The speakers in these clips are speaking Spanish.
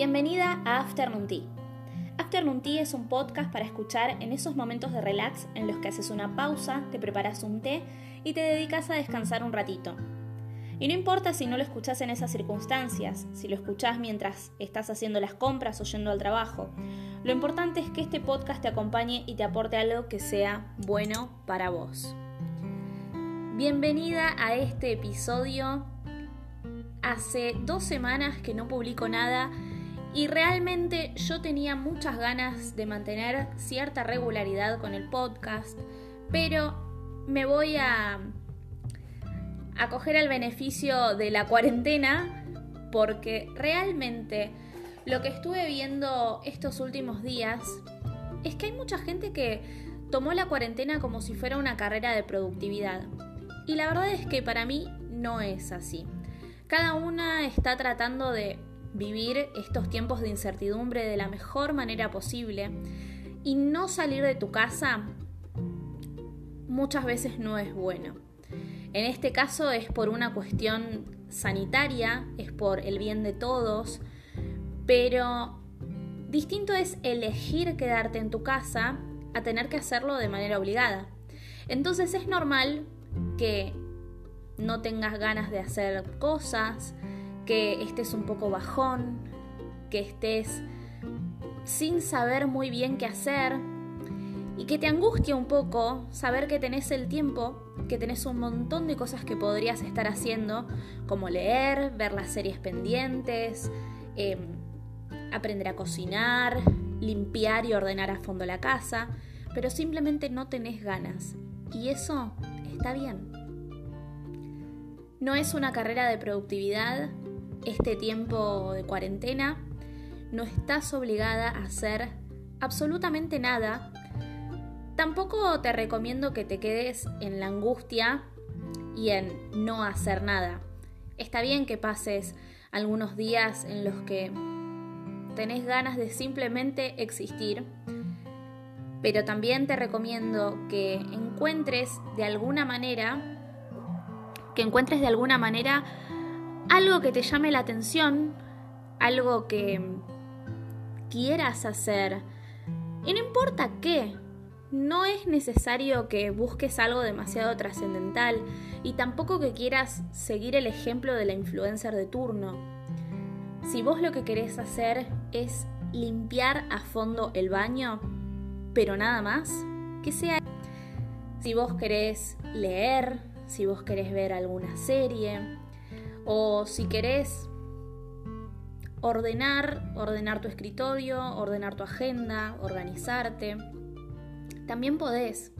Bienvenida a Afternoon Tea. Afternoon Tea es un podcast para escuchar en esos momentos de relax en los que haces una pausa, te preparas un té y te dedicas a descansar un ratito. Y no importa si no lo escuchas en esas circunstancias, si lo escuchas mientras estás haciendo las compras o yendo al trabajo. Lo importante es que este podcast te acompañe y te aporte algo que sea bueno para vos. Bienvenida a este episodio. Hace dos semanas que no publico nada y realmente yo tenía muchas ganas de mantener cierta regularidad con el podcast, pero me voy a, a coger el beneficio de la cuarentena porque realmente lo que estuve viendo estos últimos días es que hay mucha gente que tomó la cuarentena como si fuera una carrera de productividad. Y la verdad es que para mí no es así. Cada una está tratando de vivir estos tiempos de incertidumbre de la mejor manera posible y no salir de tu casa muchas veces no es bueno. En este caso es por una cuestión sanitaria, es por el bien de todos, pero distinto es elegir quedarte en tu casa a tener que hacerlo de manera obligada. Entonces es normal que no tengas ganas de hacer cosas, que estés un poco bajón, que estés sin saber muy bien qué hacer y que te angustia un poco saber que tenés el tiempo, que tenés un montón de cosas que podrías estar haciendo, como leer, ver las series pendientes, em, aprender a cocinar, limpiar y ordenar a fondo la casa, pero simplemente no tenés ganas. Y eso está bien. No es una carrera de productividad, este tiempo de cuarentena, no estás obligada a hacer absolutamente nada. Tampoco te recomiendo que te quedes en la angustia y en no hacer nada. Está bien que pases algunos días en los que tenés ganas de simplemente existir, pero también te recomiendo que encuentres de alguna manera, que encuentres de alguna manera algo que te llame la atención, algo que quieras hacer. Y no importa qué, no es necesario que busques algo demasiado trascendental y tampoco que quieras seguir el ejemplo de la influencer de turno. Si vos lo que querés hacer es limpiar a fondo el baño, pero nada más, que sea... Si vos querés leer, si vos querés ver alguna serie, o si querés ordenar, ordenar tu escritorio, ordenar tu agenda, organizarte, también podés.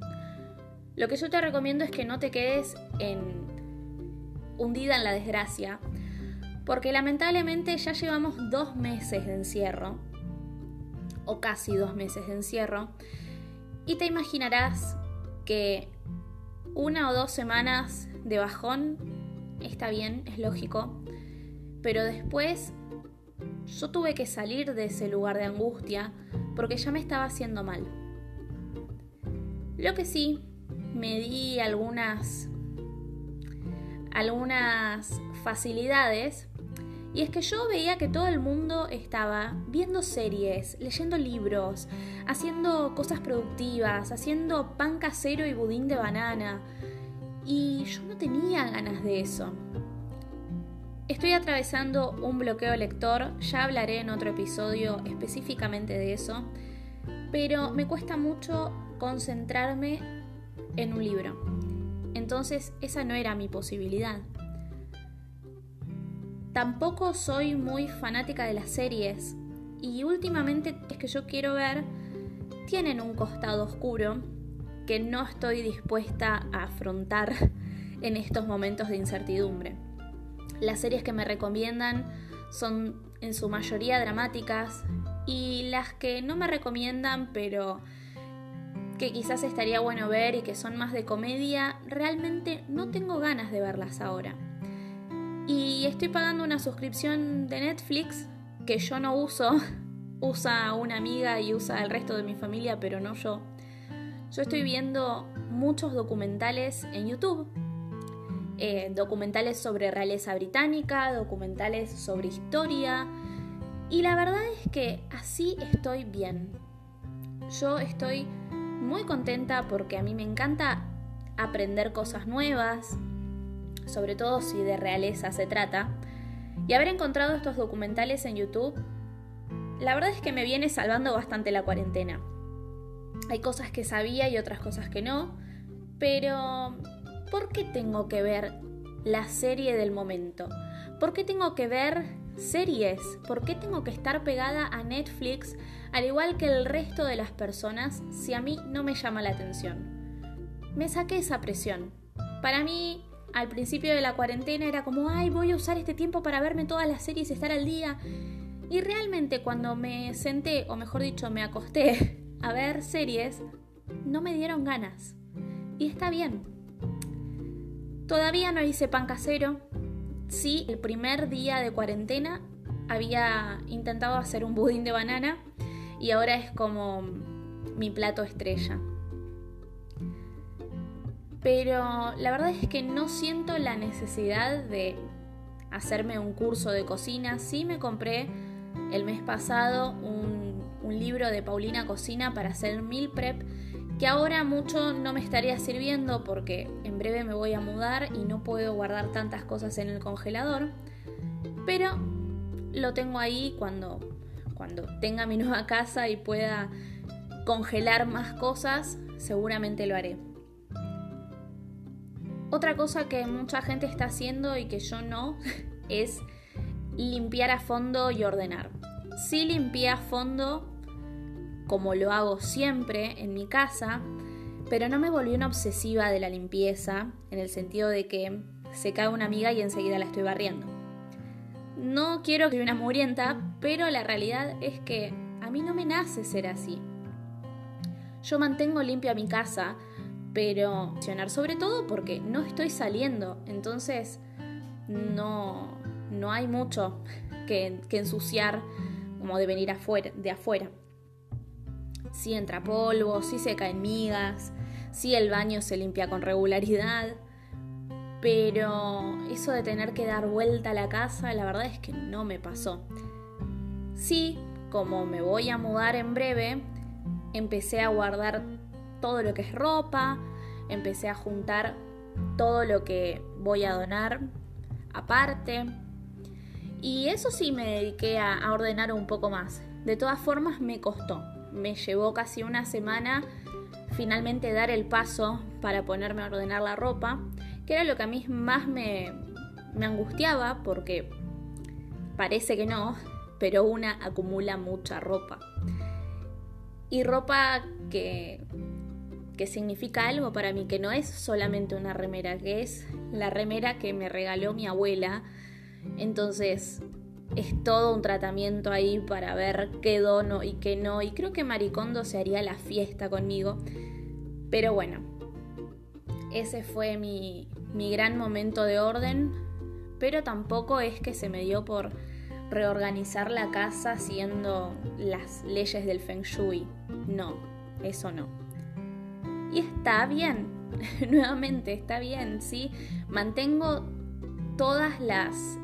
Lo que yo te recomiendo es que no te quedes en hundida en la desgracia, porque lamentablemente ya llevamos dos meses de encierro, o casi dos meses de encierro, y te imaginarás que una o dos semanas de bajón está bien, es lógico, pero después yo tuve que salir de ese lugar de angustia porque ya me estaba haciendo mal. Lo que sí, me di algunas algunas facilidades y es que yo veía que todo el mundo estaba viendo series, leyendo libros, haciendo cosas productivas, haciendo pan casero y budín de banana, y yo no tenía ganas de eso. Estoy atravesando un bloqueo lector, ya hablaré en otro episodio específicamente de eso, pero me cuesta mucho concentrarme en un libro. Entonces esa no era mi posibilidad. Tampoco soy muy fanática de las series y últimamente es que yo quiero ver tienen un costado oscuro que no estoy dispuesta a afrontar en estos momentos de incertidumbre. Las series que me recomiendan son en su mayoría dramáticas y las que no me recomiendan pero que quizás estaría bueno ver y que son más de comedia, realmente no tengo ganas de verlas ahora. Y estoy pagando una suscripción de Netflix que yo no uso, usa una amiga y usa el resto de mi familia, pero no yo. Yo estoy viendo muchos documentales en YouTube. Eh, documentales sobre realeza británica, documentales sobre historia. Y la verdad es que así estoy bien. Yo estoy muy contenta porque a mí me encanta aprender cosas nuevas, sobre todo si de realeza se trata. Y haber encontrado estos documentales en YouTube, la verdad es que me viene salvando bastante la cuarentena. Hay cosas que sabía y otras cosas que no, pero ¿por qué tengo que ver la serie del momento? ¿Por qué tengo que ver series? ¿Por qué tengo que estar pegada a Netflix al igual que el resto de las personas si a mí no me llama la atención? Me saqué esa presión. Para mí, al principio de la cuarentena era como, ay, voy a usar este tiempo para verme todas las series y estar al día. Y realmente cuando me senté, o mejor dicho, me acosté a ver series, no me dieron ganas. Y está bien. Todavía no hice pan casero. Sí, el primer día de cuarentena había intentado hacer un budín de banana y ahora es como mi plato estrella. Pero la verdad es que no siento la necesidad de hacerme un curso de cocina. Sí me compré el mes pasado un, libro de Paulina Cocina para hacer meal prep que ahora mucho no me estaría sirviendo porque en breve me voy a mudar y no puedo guardar tantas cosas en el congelador. Pero lo tengo ahí cuando, cuando tenga mi nueva casa y pueda congelar más cosas, seguramente lo haré. Otra cosa que mucha gente está haciendo y que yo no es limpiar a fondo y ordenar. Sí limpié a fondo como lo hago siempre en mi casa, pero no me volví una obsesiva de la limpieza en el sentido de que se cae una amiga y enseguida la estoy barriendo. No quiero que una murienta, pero la realidad es que a mí no me nace ser así. Yo mantengo limpia mi casa, pero sobre todo porque no estoy saliendo, entonces no, no hay mucho que, ensuciar como de venir de afuera. Si entra polvo, si se caen migas, si el baño se limpia con regularidad, pero eso de tener que dar vuelta a la casa, la verdad es que no me pasó. Sí, como me voy a mudar en breve, empecé a guardar todo lo que es ropa, empecé a juntar todo lo que voy a donar aparte. Y eso sí me dediqué a, ordenar un poco más. De todas formas me costó. Me llevó casi una semana finalmente dar el paso para ponerme a ordenar la ropa, que era lo que a mí más me, angustiaba porque parece que no, pero una acumula mucha ropa. Y ropa que que significa algo para mí, que no es solamente una remera, que es la remera que me regaló mi abuela. Entonces es todo un tratamiento ahí para ver qué dono y qué no. Y creo que Maricondo se haría la fiesta conmigo. Pero bueno, ese fue mi, mi gran momento de orden. Pero tampoco es que se me dio por reorganizar la casa siguiendo las leyes del feng shui. No, eso no. Y está bien, nuevamente está bien, ¿sí? Mantengo todas las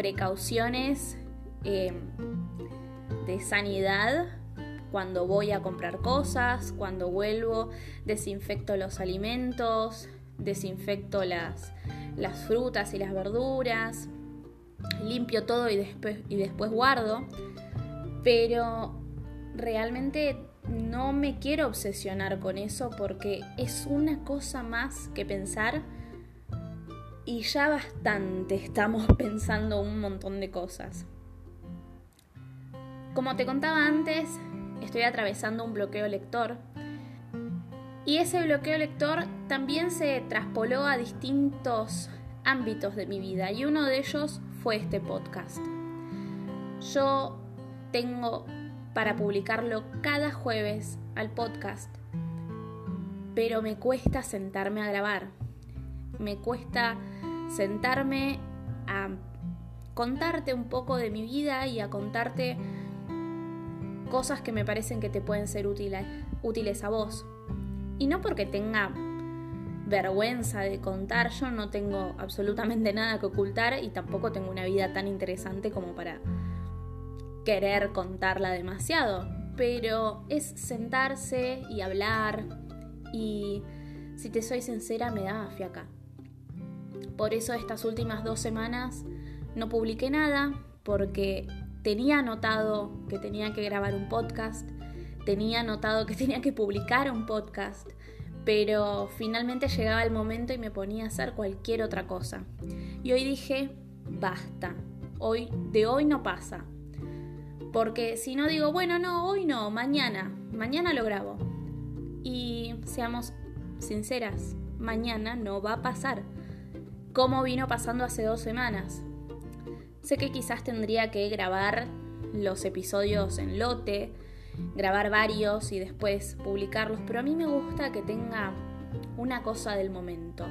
precauciones em, de sanidad cuando voy a comprar cosas, cuando vuelvo, desinfecto los alimentos, desinfecto las, las frutas y las verduras, limpio todo y y después guardo, pero realmente no me quiero obsesionar con eso porque es una cosa más que pensar y ya bastante estamos pensando un montón de cosas. Como te contaba antes, estoy atravesando un bloqueo lector y ese bloqueo lector también se traspoló a distintos ámbitos de mi vida y uno de ellos fue este podcast. Yo tengo para publicarlo cada jueves al podcast. Pero me cuesta sentarme a grabar. Me cuesta sentarme a contarte un poco de mi vida y a contarte cosas que me parecen que te pueden ser útiles, útiles a vos. Y no porque tenga vergüenza de contar, yo no tengo absolutamente nada que ocultar y tampoco tengo una vida tan interesante como para querer contarla demasiado, pero es sentarse y hablar y si te soy sincera me da fiaca. Por eso estas últimas dos semanas no publiqué nada porque tenía anotado que tenía que grabar un podcast, tenía anotado que tenía que publicar un podcast, pero finalmente llegaba el momento y me ponía a hacer cualquier otra cosa. Y hoy dije, basta, hoy de hoy no pasa. Porque si no digo, bueno, no, hoy no, mañana, mañana lo grabo. Y seamos sinceras, mañana no va a pasar. Como vino pasando hace dos semanas. Sé que quizás tendría que grabar los episodios en lote, grabar varios y después publicarlos, pero a mí me gusta que tenga una cosa del momento.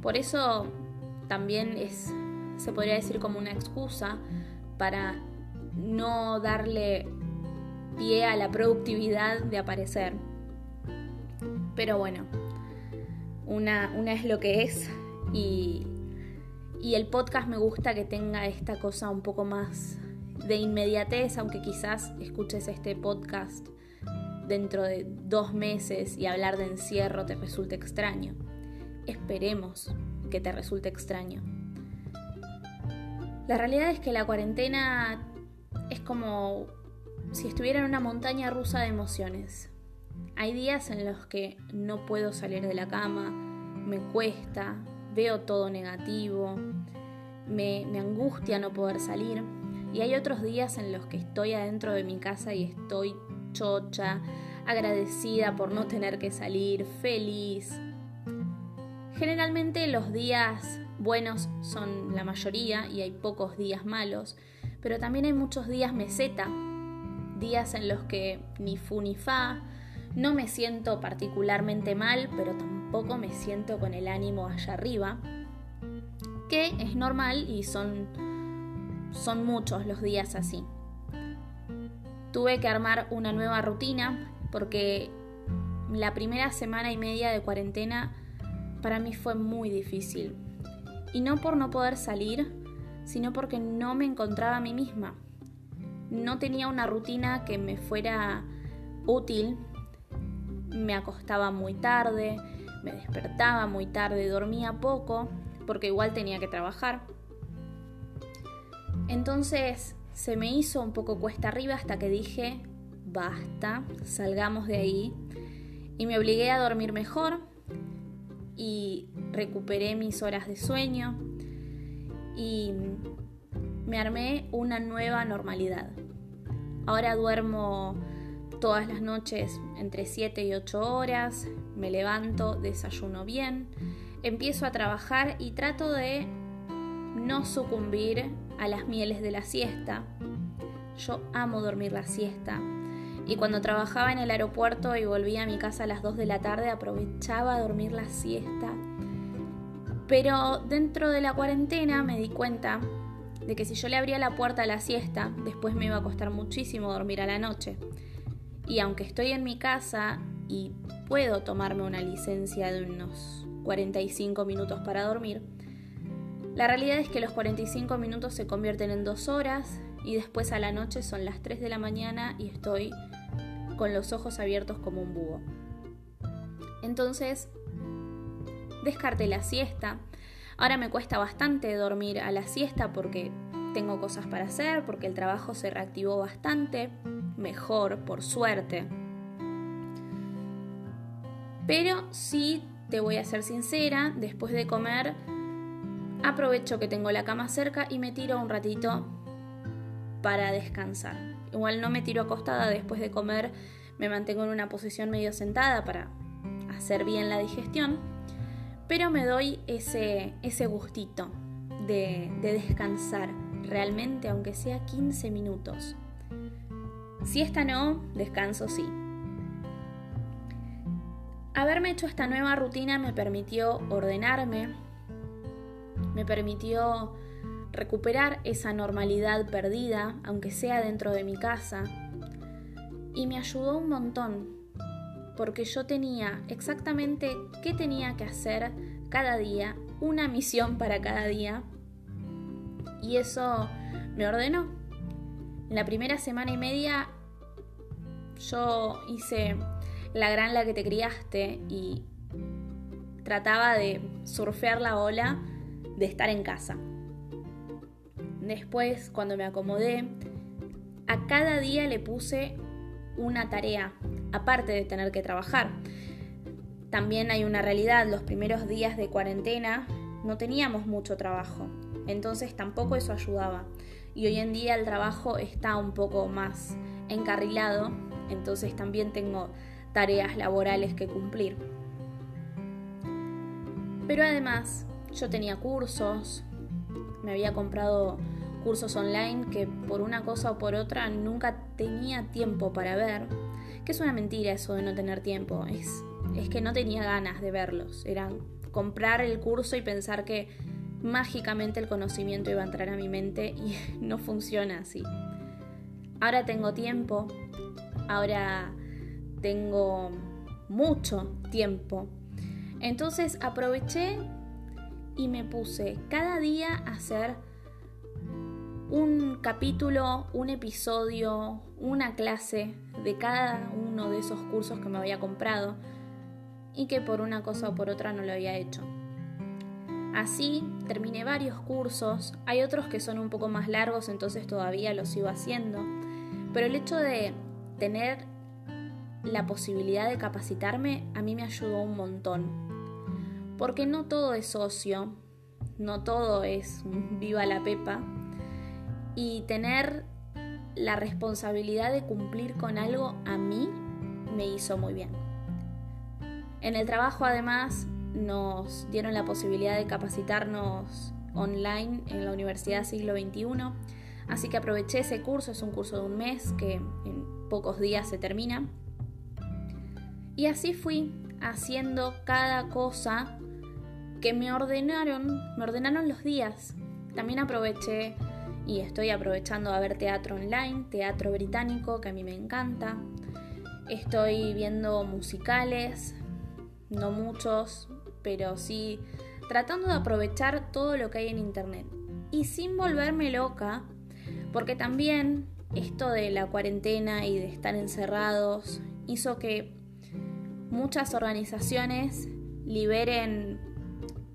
Por eso también es, se podría decir como una excusa para no darle pie a la productividad de aparecer. Pero bueno, una, una es lo que es y, el podcast me gusta que tenga esta cosa un poco más de inmediatez, aunque quizás escuches este podcast dentro de dos meses y hablar de encierro te resulte extraño. Esperemos que te resulte extraño. La realidad es que la cuarentena es como si estuviera en una montaña rusa de emociones. Hay días en los que no puedo salir de la cama, me cuesta, veo todo negativo, me, me angustia no poder salir y hay otros días en los que estoy adentro de mi casa y estoy chocha, agradecida por no tener que salir, feliz. Generalmente los días buenos son la mayoría y hay pocos días malos, pero también hay muchos días meseta, días en los que ni fu ni fa, no me siento particularmente mal, pero tampoco me siento con el ánimo allá arriba, que es normal y son son muchos los días así. Tuve que armar una nueva rutina porque la primera semana y media de cuarentena para mí fue muy difícil. Y no por no poder salir, sino porque no me encontraba a mí misma. No tenía una rutina que me fuera útil. Me acostaba muy tarde, me despertaba muy tarde, dormía poco, porque igual tenía que trabajar. Entonces se me hizo un poco cuesta arriba hasta que dije, basta, salgamos de ahí. Y me obligué a dormir mejor y recuperé mis horas de sueño y me armé una nueva normalidad. Ahora duermo todas las noches entre 7 y 8 horas, me levanto, desayuno bien, empiezo a trabajar y trato de no sucumbir a las mieles de la siesta. Yo amo dormir la siesta. Y cuando trabajaba en el aeropuerto y volvía a mi casa a las 2 de la tarde, aprovechaba a dormir la siesta. Pero dentro de la cuarentena me di cuenta de que si yo le abría la puerta a la siesta, después me iba a costar muchísimo dormir a la noche. Y aunque estoy en mi casa y puedo tomarme una licencia de unos 45 minutos para dormir, la realidad es que los 45 minutos se convierten en dos horas y después a la noche son las 3 de la mañana y estoy con los ojos abiertos como un búho. Entonces, descarté la siesta. Ahora me cuesta bastante dormir a la siesta porque tengo cosas para hacer, porque el trabajo se reactivó bastante, mejor, por suerte. Pero sí, te voy a ser sincera, después de comer aprovecho que tengo la cama cerca y me tiro un ratito para descansar. Igual no me tiro acostada después de comer, me mantengo en una posición medio sentada para hacer bien la digestión, pero me doy ese, ese gustito de, de descansar realmente, aunque sea 15 minutos. Si esta no, descanso sí. Haberme hecho esta nueva rutina me permitió ordenarme, me permitió recuperar esa normalidad perdida, aunque sea dentro de mi casa, y me ayudó un montón, porque yo tenía exactamente qué tenía que hacer cada día, una misión para cada día, y eso me ordenó. En la primera semana y media yo hice la gran la que te criaste y trataba de surfear la ola de estar en casa. Después, cuando me acomodé, a cada día le puse una tarea, aparte de tener que trabajar. También hay una realidad, los primeros días de cuarentena no teníamos mucho trabajo, entonces tampoco eso ayudaba. Y hoy en día el trabajo está un poco más encarrilado, entonces también tengo tareas laborales que cumplir. Pero además yo tenía cursos, me había comprado cursos online que por una cosa o por otra nunca tenía tiempo para ver, que es una mentira eso de no tener tiempo, es, es que no tenía ganas de verlos, era comprar el curso y pensar que mágicamente el conocimiento iba a entrar a mi mente y no funciona así. Ahora tengo tiempo, ahora tengo mucho tiempo. Entonces aproveché y me puse cada día a hacer un capítulo, un episodio, una clase de cada uno de esos cursos que me había comprado y que por una cosa o por otra no lo había hecho. Así terminé varios cursos, hay otros que son un poco más largos, entonces todavía los sigo haciendo, pero el hecho de tener la posibilidad de capacitarme a mí me ayudó un montón, porque no todo es ocio, no todo es viva la pepa, y tener la responsabilidad de cumplir con algo a mí me hizo muy bien. En el trabajo además nos dieron la posibilidad de capacitarnos online en la Universidad Siglo XXI, así que aproveché ese curso, es un curso de un mes que en pocos días se termina. Y así fui haciendo cada cosa que me ordenaron, me ordenaron los días. También aproveché y estoy aprovechando a ver teatro online, teatro británico, que a mí me encanta. Estoy viendo musicales, no muchos, pero sí tratando de aprovechar todo lo que hay en internet. Y sin volverme loca, porque también esto de la cuarentena y de estar encerrados hizo que muchas organizaciones liberen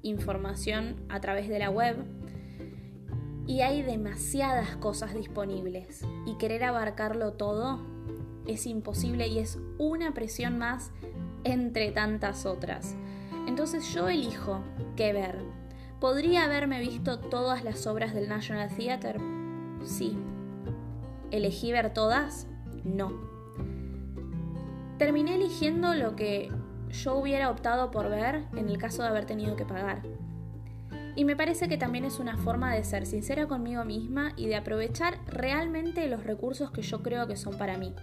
información a través de la web y hay demasiadas cosas disponibles y querer abarcarlo todo es imposible y es una presión más entre tantas otras. Entonces yo elijo qué ver. ¿Podría haberme visto todas las obras del National Theatre? Sí. ¿Elegí ver todas? No. Terminé eligiendo lo que yo hubiera optado por ver en el caso de haber tenido que pagar. Y me parece que también es una forma de ser sincera conmigo misma y de aprovechar realmente los recursos que yo creo que son para mí.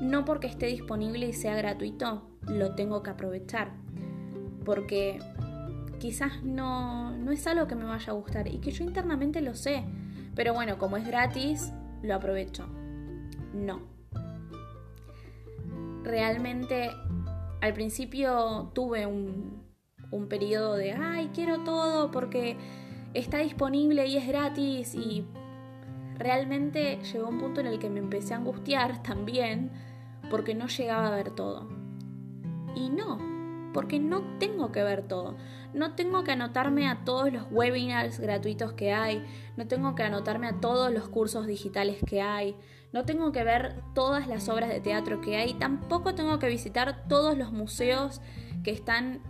No porque esté disponible y sea gratuito, lo tengo que aprovechar. Porque quizás no, no es algo que me vaya a gustar y que yo internamente lo sé. Pero bueno, como es gratis, lo aprovecho. No. Realmente al principio tuve un, un periodo de, ay, quiero todo porque está disponible y es gratis y realmente llegó un punto en el que me empecé a angustiar también porque no llegaba a ver todo. Y no, porque no tengo que ver todo. No tengo que anotarme a todos los webinars gratuitos que hay, no tengo que anotarme a todos los cursos digitales que hay, no tengo que ver todas las obras de teatro que hay, tampoco tengo que visitar todos los museos que están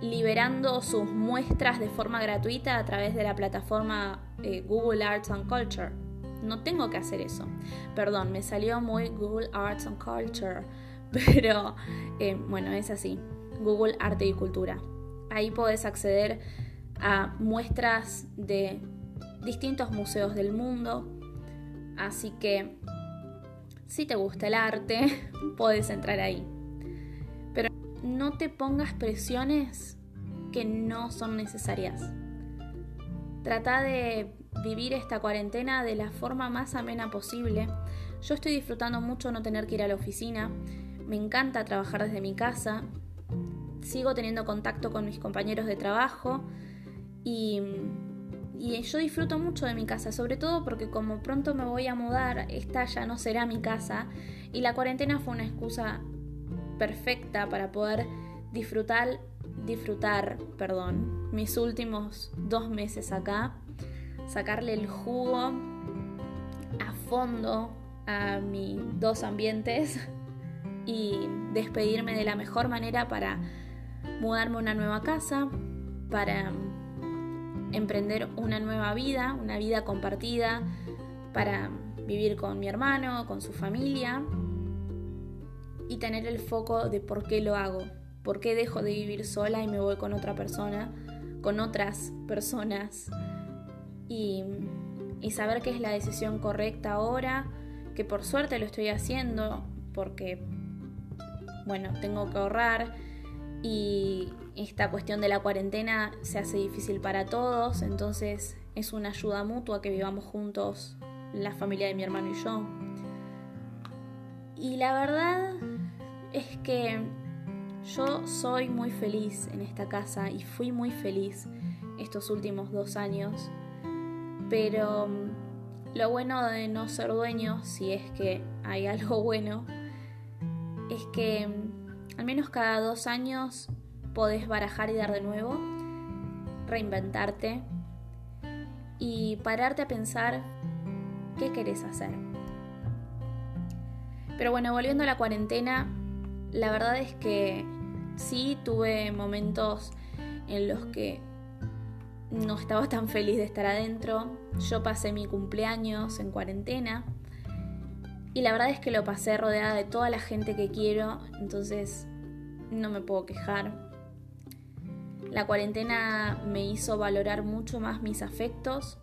liberando sus muestras de forma gratuita a través de la plataforma eh, Google Arts and Culture. No tengo que hacer eso. Perdón, me salió muy Google Arts and Culture. Pero eh, bueno, es así. Google Arte y Cultura. Ahí podés acceder a muestras de distintos museos del mundo. Así que si te gusta el arte, puedes entrar ahí no te pongas presiones que no son necesarias. Trata de vivir esta cuarentena de la forma más amena posible. Yo estoy disfrutando mucho no tener que ir a la oficina. Me encanta trabajar desde mi casa. Sigo teniendo contacto con mis compañeros de trabajo y yo disfruto mucho de mi casa, sobre todo porque como pronto me voy a mudar, esta ya no será mi casa y la cuarentena fue una excusa perfecta para poder disfrutar, disfrutar, perdón, mis últimos dos meses acá, sacarle el jugo a fondo a mis dos ambientes y despedirme de la mejor manera para mudarme a una nueva casa, para emprender una nueva vida, una vida compartida, para vivir con mi hermano, con su familia y tener el foco de por qué lo hago, por qué dejo de vivir sola y me voy con otra persona, con otras personas y, saber que es la decisión correcta ahora, que por suerte lo estoy haciendo porque, bueno, tengo que ahorrar y esta cuestión de la cuarentena se hace difícil para todos, entonces es una ayuda mutua que vivamos juntos la familia de mi hermano y yo. Y la verdad es que yo soy muy feliz en esta casa y fui muy feliz estos últimos dos años, pero mm, lo bueno de no ser dueño, si es que hay algo bueno, es que mm, al menos cada dos años podés barajar y dar de nuevo, reinventarte y pararte a pensar qué querés hacer. Pero bueno, volviendo a la cuarentena, la verdad es que sí tuve momentos en los que no estaba tan feliz de estar adentro. Yo pasé mi cumpleaños en cuarentena y la verdad es que lo pasé rodeada de toda la gente que quiero, entonces no me puedo quejar. La cuarentena me hizo valorar mucho más mis afectos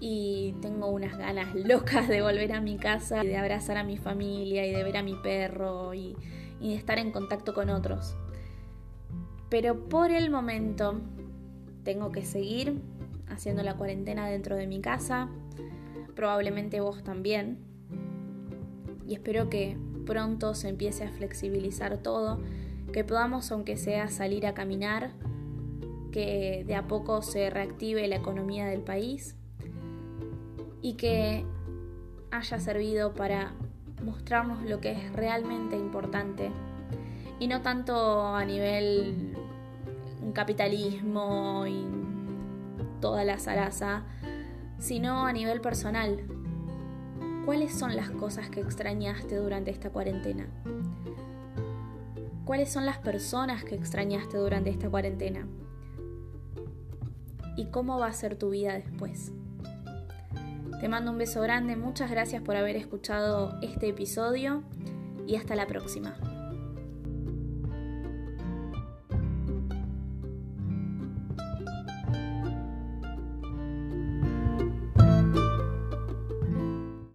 y tengo unas ganas locas de volver a mi casa y de abrazar a mi familia y de ver a mi perro y, de estar en contacto con otros. Pero por el momento tengo que seguir haciendo la cuarentena dentro de mi casa, probablemente vos también. Y espero que pronto se empiece a flexibilizar todo que podamos, aunque sea, salir a caminar, que de a poco se reactive la economía del país y que haya servido para mostrarnos lo que es realmente importante y no tanto a nivel capitalismo y toda la zaraza, sino a nivel personal. ¿Cuáles son las cosas que extrañaste durante esta cuarentena? ¿Cuáles son las personas que extrañaste durante esta cuarentena? ¿Y cómo va a ser tu vida después? Te mando un beso grande, muchas gracias por haber escuchado este episodio y hasta la próxima.